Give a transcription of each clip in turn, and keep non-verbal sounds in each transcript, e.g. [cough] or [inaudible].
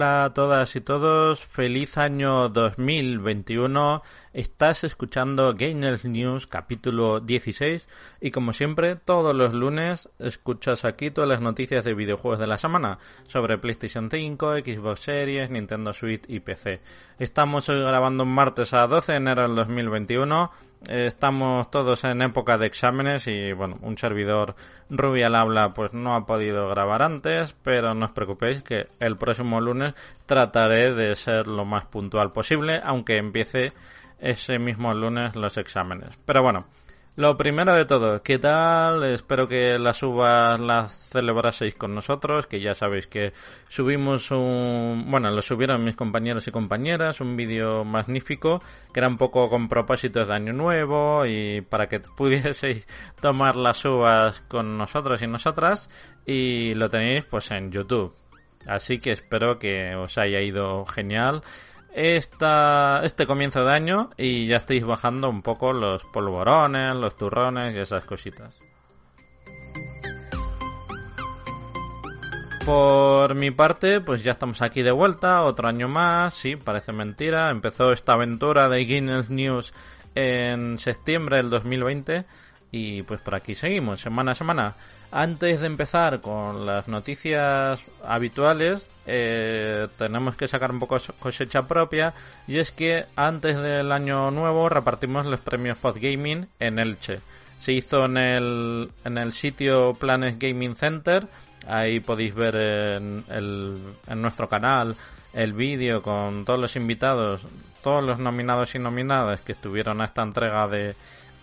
Hola a todas y todos, feliz año 2021. Estás escuchando Gamers News capítulo 16 y como siempre todos los lunes escuchas aquí todas las noticias de videojuegos de la semana sobre PlayStation 5, Xbox Series, Nintendo Switch y PC. Estamos hoy grabando un martes a 12 de enero del 2021 estamos todos en época de exámenes y bueno, un servidor Ruby al habla pues no ha podido grabar antes, pero no os preocupéis que el próximo lunes trataré de ser lo más puntual posible, aunque empiece ese mismo lunes los exámenes. Pero bueno, lo primero de todo, ¿qué tal? Espero que las uvas las celebraseis con nosotros, que ya sabéis que subimos un... Bueno, lo subieron mis compañeros y compañeras, un vídeo magnífico, que era un poco con propósitos de año nuevo y para que pudieseis [laughs] tomar las uvas con nosotros y nosotras, y lo tenéis pues en YouTube. Así que espero que os haya ido genial esta, este comienzo de año y ya estáis bajando un poco los polvorones, los turrones y esas cositas. Por mi parte, pues ya estamos aquí de vuelta, otro año más, sí, parece mentira. Empezó esta aventura de Guinness News en septiembre del 2020 y pues por aquí seguimos, semana a semana. Antes de empezar con las noticias habituales, eh, tenemos que sacar un poco cosecha propia y es que antes del año nuevo repartimos los premios Podgaming en Elche. Se hizo en el, en el sitio Planes Gaming Center, ahí podéis ver en, el, en nuestro canal el vídeo con todos los invitados, todos los nominados y nominadas que estuvieron a esta entrega de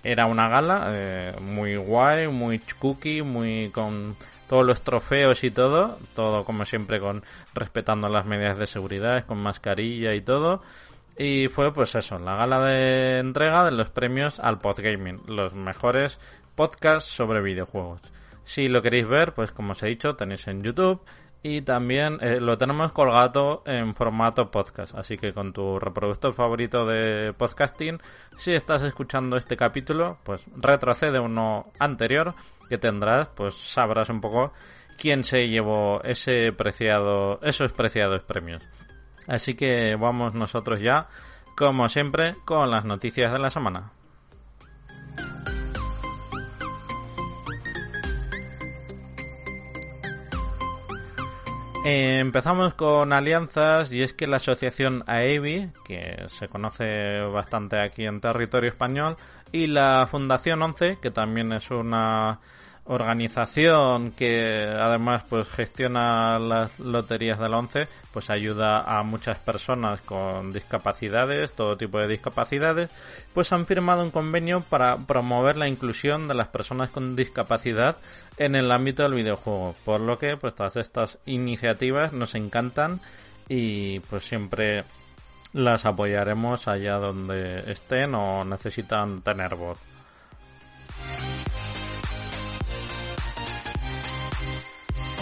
era una gala eh, muy guay, muy cookie, muy con todos los trofeos y todo, todo como siempre con respetando las medidas de seguridad, con mascarilla y todo. Y fue pues eso, la gala de entrega de los premios al Podgaming, los mejores podcasts sobre videojuegos. Si lo queréis ver, pues como os he dicho, tenéis en YouTube y también eh, lo tenemos colgado en formato podcast. Así que con tu reproductor favorito de podcasting, si estás escuchando este capítulo, pues retrocede uno anterior que tendrás, pues sabrás un poco quién se llevó ese preciado, esos preciados premios. Así que vamos nosotros ya, como siempre, con las noticias de la semana. Empezamos con alianzas y es que la asociación AEBI, que se conoce bastante aquí en territorio español, y la Fundación 11, que también es una organización que además pues gestiona las loterías de la ONCE, pues ayuda a muchas personas con discapacidades, todo tipo de discapacidades, pues han firmado un convenio para promover la inclusión de las personas con discapacidad en el ámbito del videojuego, por lo que pues todas estas iniciativas nos encantan y pues siempre las apoyaremos allá donde estén o necesitan tener voz.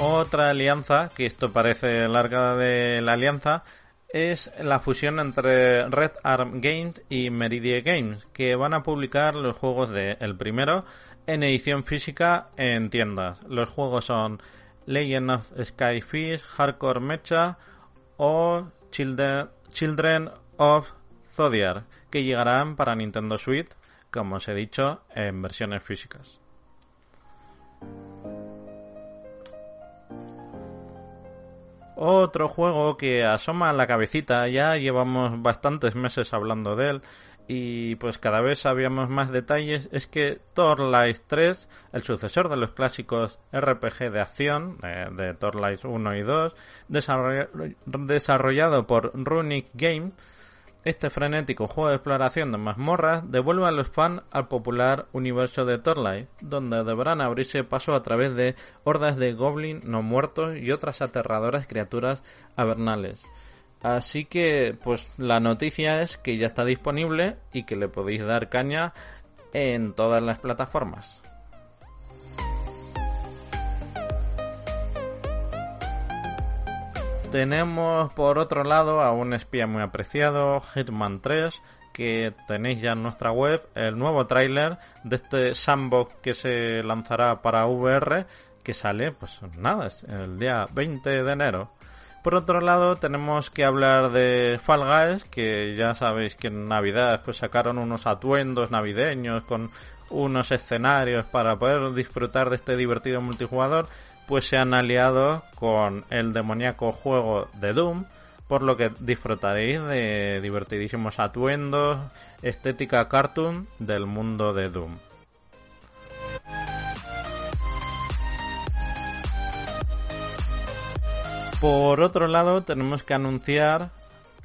Otra alianza, que esto parece larga de la alianza, es la fusión entre Red Arm Games y Meridia Games, que van a publicar los juegos de el primero en edición física en tiendas. Los juegos son Legend of Skyfish, Hardcore Mecha o Children, Children of Zodiac, que llegarán para Nintendo Switch, como os he dicho, en versiones físicas. Otro juego que asoma la cabecita, ya llevamos bastantes meses hablando de él. Y pues cada vez sabíamos más detalles, es que Thor Light 3, el sucesor de los clásicos RPG de acción eh, de Thor Light 1 y 2, desarrollado por Runic Game, este frenético juego de exploración de mazmorras devuelve a los fans al popular universo de Torlight, donde deberán abrirse paso a través de hordas de goblins no muertos y otras aterradoras criaturas avernales. Así que, pues la noticia es que ya está disponible y que le podéis dar caña en todas las plataformas. Tenemos por otro lado a un espía muy apreciado, Hitman 3, que tenéis ya en nuestra web el nuevo tráiler de este sandbox que se lanzará para VR, que sale, pues nada, el día 20 de enero. Por otro lado, tenemos que hablar de Fall Guys, que ya sabéis que en Navidad pues sacaron unos atuendos navideños con unos escenarios para poder disfrutar de este divertido multijugador, pues se han aliado con el demoníaco juego de Doom, por lo que disfrutaréis de divertidísimos atuendos, estética cartoon del mundo de Doom. Por otro lado, tenemos que anunciar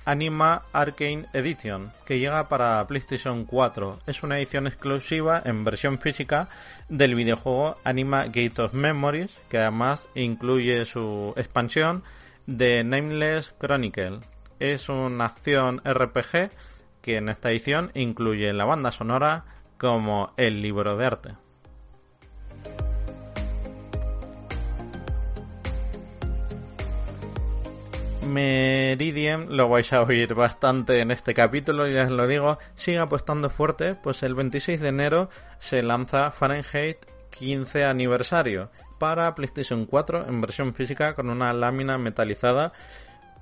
Anima Arcane Edition, que llega para PlayStation 4. Es una edición exclusiva en versión física del videojuego Anima Gate of Memories, que además incluye su expansión de Nameless Chronicle. Es una acción RPG que en esta edición incluye la banda sonora como el libro de arte. Meridian, lo vais a oír bastante en este capítulo, ya os lo digo, sigue apostando fuerte, pues el 26 de enero se lanza Fahrenheit 15 aniversario para PlayStation 4 en versión física con una lámina metalizada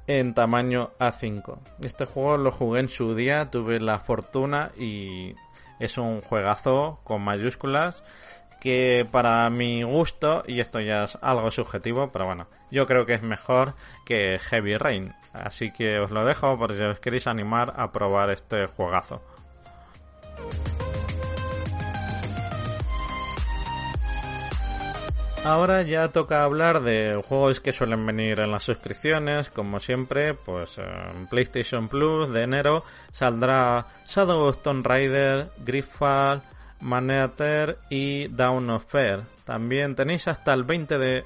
en tamaño A5. Este juego lo jugué en su día, tuve la fortuna y es un juegazo con mayúsculas que para mi gusto, y esto ya es algo subjetivo, pero bueno, yo creo que es mejor que Heavy Rain. Así que os lo dejo por si os queréis animar a probar este juegazo. Ahora ya toca hablar de juegos que suelen venir en las suscripciones, como siempre, pues en PlayStation Plus de enero saldrá Shadow of Tomb Raider, Griffall, Maneater y Down of Fair. También tenéis hasta el 20 de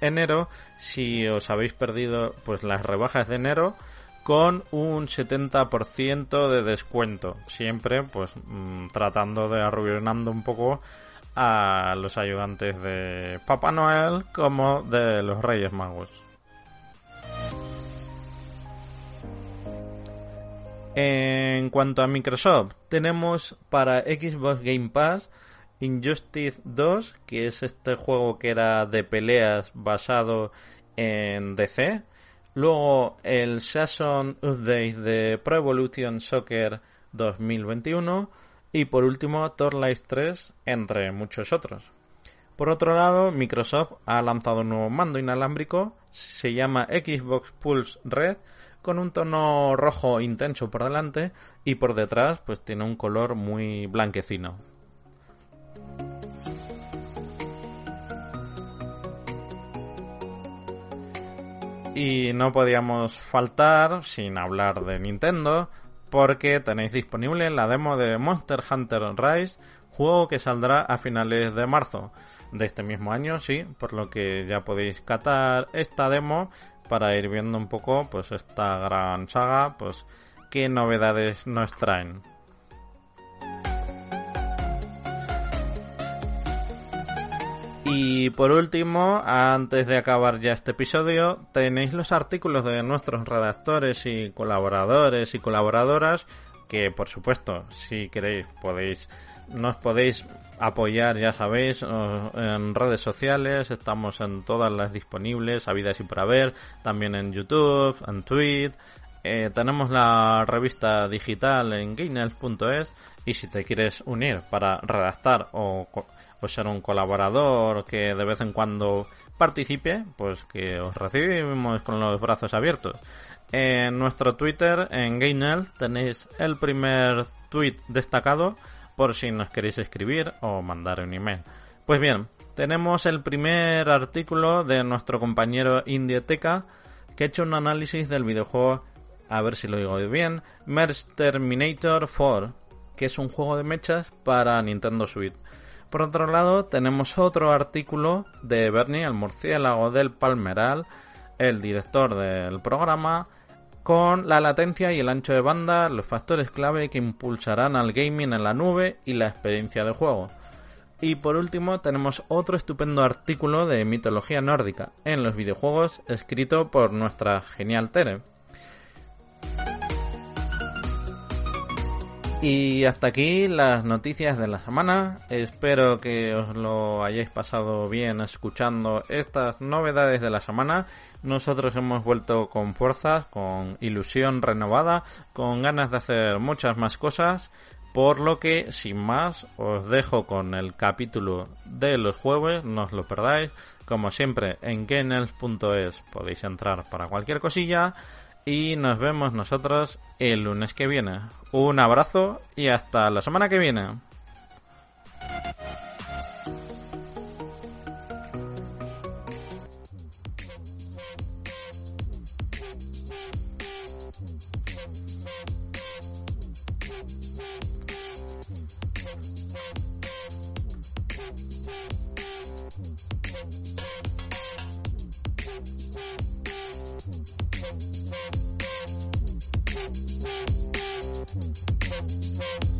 enero si os habéis perdido pues las rebajas de enero con un 70% de descuento. Siempre pues mm, tratando de arruinando un poco a los ayudantes de Papá Noel como de los Reyes Magos. En cuanto a Microsoft, tenemos para Xbox Game Pass Injustice 2, que es este juego que era de peleas basado en DC. Luego el Season Update de Pro Evolution Soccer 2021. Y por último Thor Life 3, entre muchos otros. Por otro lado, Microsoft ha lanzado un nuevo mando inalámbrico, se llama Xbox Pulse Red, con un tono rojo intenso por delante y por detrás pues tiene un color muy blanquecino. Y no podíamos faltar sin hablar de Nintendo porque tenéis disponible la demo de Monster Hunter Rise, juego que saldrá a finales de marzo de este mismo año, sí, por lo que ya podéis catar esta demo para ir viendo un poco pues esta gran saga, pues qué novedades nos traen. Y por último, antes de acabar ya este episodio, tenéis los artículos de nuestros redactores y colaboradores y colaboradoras que por supuesto, si queréis podéis nos podéis apoyar, ya sabéis, en redes sociales, estamos en todas las disponibles, habidas y por haber, también en YouTube, en Twitter, eh, tenemos la revista digital en gainels.es y si te quieres unir para redactar o, o, ser un colaborador que de vez en cuando participe, pues que os recibimos con los brazos abiertos. En nuestro Twitter, en Gainel, tenéis el primer tweet destacado por si nos queréis escribir o mandar un email. Pues bien, tenemos el primer artículo de nuestro compañero Indieteca que ha hecho un análisis del videojuego, a ver si lo digo bien, Merge Terminator 4, que es un juego de mechas para Nintendo Switch. Por otro lado, tenemos otro artículo de Bernie, el murciélago del Palmeral, el director del programa, con la latencia y el ancho de banda, los factores clave que impulsarán al gaming en la nube y la experiencia de juego. Y por último tenemos otro estupendo artículo de mitología nórdica en los videojuegos escrito por nuestra genial Tere. Y hasta aquí las noticias de la semana. Espero que os lo hayáis pasado bien escuchando estas novedades de la semana. Nosotros hemos vuelto con fuerzas, con ilusión renovada, con ganas de hacer muchas más cosas. Por lo que, sin más, os dejo con el capítulo de los jueves, no os lo perdáis. Como siempre, en kennels.es podéis entrar para cualquier cosilla y nos vemos nosotros el lunes que viene. Un abrazo y hasta la semana que viene. Thank you.